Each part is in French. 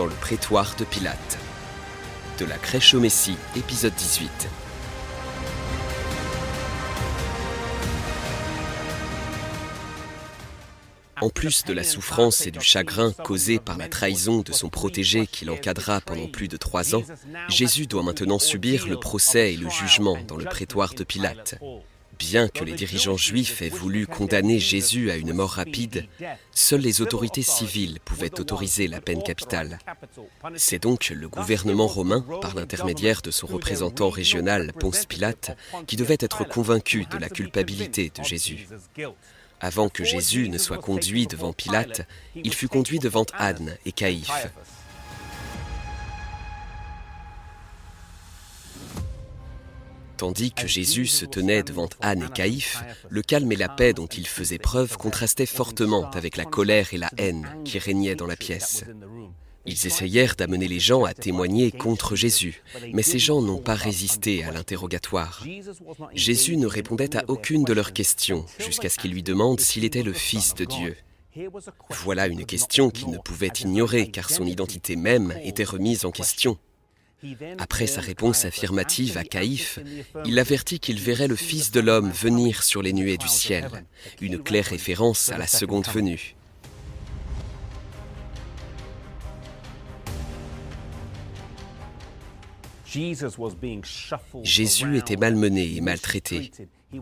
dans le prétoire de Pilate. De la crèche au Messie, épisode 18. En plus de la souffrance et du chagrin causés par la trahison de son protégé qui l'encadra pendant plus de trois ans, Jésus doit maintenant subir le procès et le jugement dans le prétoire de Pilate. Bien que les dirigeants juifs aient voulu condamner Jésus à une mort rapide, seules les autorités civiles pouvaient autoriser la peine capitale. C'est donc le gouvernement romain, par l'intermédiaire de son représentant régional Ponce Pilate, qui devait être convaincu de la culpabilité de Jésus. Avant que Jésus ne soit conduit devant Pilate, il fut conduit devant Anne et Caïphe. Tandis que Jésus se tenait devant Anne et Caïphe, le calme et la paix dont il faisait preuve contrastaient fortement avec la colère et la haine qui régnaient dans la pièce. Ils essayèrent d'amener les gens à témoigner contre Jésus, mais ces gens n'ont pas résisté à l'interrogatoire. Jésus ne répondait à aucune de leurs questions jusqu'à ce qu'ils lui demandent s'il était le Fils de Dieu. Voilà une question qu'il ne pouvait ignorer car son identité même était remise en question. Après sa réponse affirmative à Caïphe, il avertit qu'il verrait le Fils de l'homme venir sur les nuées du ciel, une claire référence à la seconde venue. Jésus était malmené et maltraité.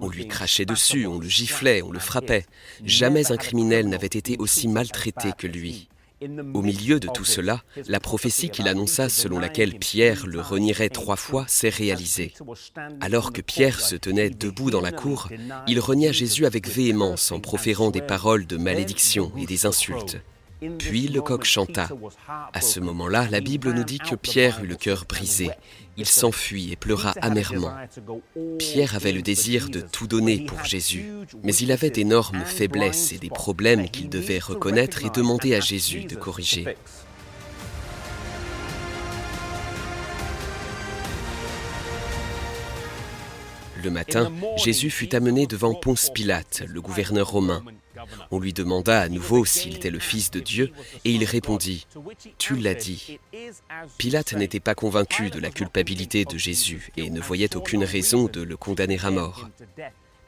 On lui crachait dessus, on le giflait, on le frappait. Jamais un criminel n'avait été aussi maltraité que lui. Au milieu de tout cela, la prophétie qu'il annonça selon laquelle Pierre le renierait trois fois s'est réalisée. Alors que Pierre se tenait debout dans la cour, il renia Jésus avec véhémence en proférant des paroles de malédiction et des insultes. Puis le coq chanta. À ce moment-là, la Bible nous dit que Pierre eut le cœur brisé. Il s'enfuit et pleura amèrement. Pierre avait le désir de tout donner pour Jésus, mais il avait d'énormes faiblesses et des problèmes qu'il devait reconnaître et demander à Jésus de corriger. Le matin, Jésus fut amené devant Ponce Pilate, le gouverneur romain. On lui demanda à nouveau s'il était le Fils de Dieu, et il répondit, Tu l'as dit. Pilate n'était pas convaincu de la culpabilité de Jésus et ne voyait aucune raison de le condamner à mort.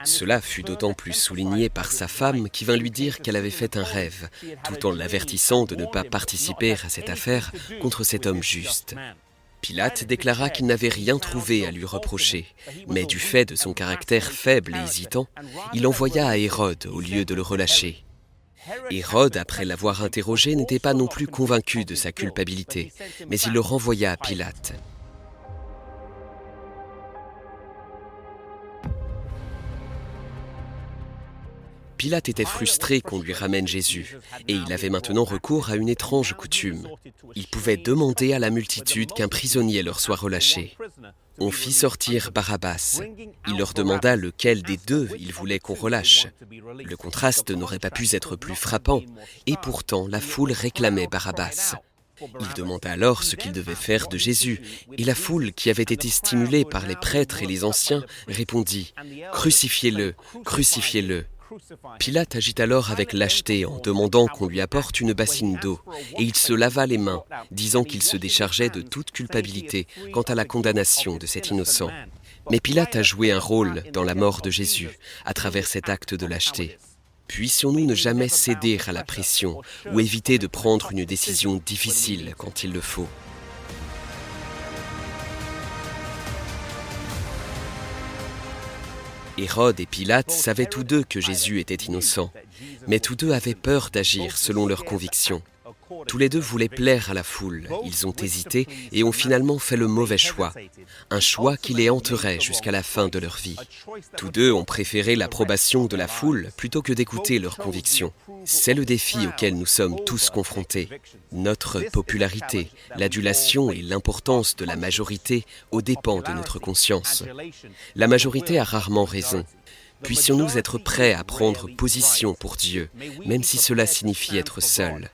Cela fut d'autant plus souligné par sa femme qui vint lui dire qu'elle avait fait un rêve, tout en l'avertissant de ne pas participer à cette affaire contre cet homme juste. Pilate déclara qu'il n'avait rien trouvé à lui reprocher, mais du fait de son caractère faible et hésitant, il envoya à Hérode au lieu de le relâcher. Hérode, après l'avoir interrogé, n'était pas non plus convaincu de sa culpabilité, mais il le renvoya à Pilate. Pilate était frustré qu'on lui ramène Jésus, et il avait maintenant recours à une étrange coutume. Il pouvait demander à la multitude qu'un prisonnier leur soit relâché. On fit sortir Barabbas. Il leur demanda lequel des deux il voulait qu'on relâche. Le contraste n'aurait pas pu être plus frappant, et pourtant la foule réclamait Barabbas. Il demanda alors ce qu'il devait faire de Jésus, et la foule, qui avait été stimulée par les prêtres et les anciens, répondit ⁇ Crucifiez-le, crucifiez-le ⁇ Pilate agit alors avec lâcheté en demandant qu'on lui apporte une bassine d'eau, et il se lava les mains, disant qu'il se déchargeait de toute culpabilité quant à la condamnation de cet innocent. Mais Pilate a joué un rôle dans la mort de Jésus à travers cet acte de lâcheté. Puissions-nous ne jamais céder à la pression ou éviter de prendre une décision difficile quand il le faut. Hérode et Pilate savaient tous deux que Jésus était innocent, mais tous deux avaient peur d'agir selon leurs convictions. Tous les deux voulaient plaire à la foule. Ils ont hésité et ont finalement fait le mauvais choix. Un choix qui les hanterait jusqu'à la fin de leur vie. Tous deux ont préféré l'approbation de la foule plutôt que d'écouter leurs convictions. C'est le défi auquel nous sommes tous confrontés. Notre popularité, l'adulation et l'importance de la majorité aux dépens de notre conscience. La majorité a rarement raison. Puissions-nous être prêts à prendre position pour Dieu, même si cela signifie être seuls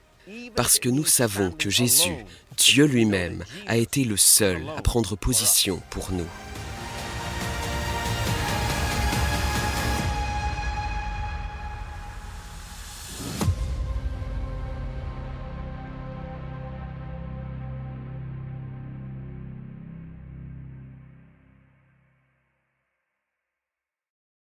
parce que nous savons que Jésus, Dieu lui-même, a été le seul à prendre position pour nous.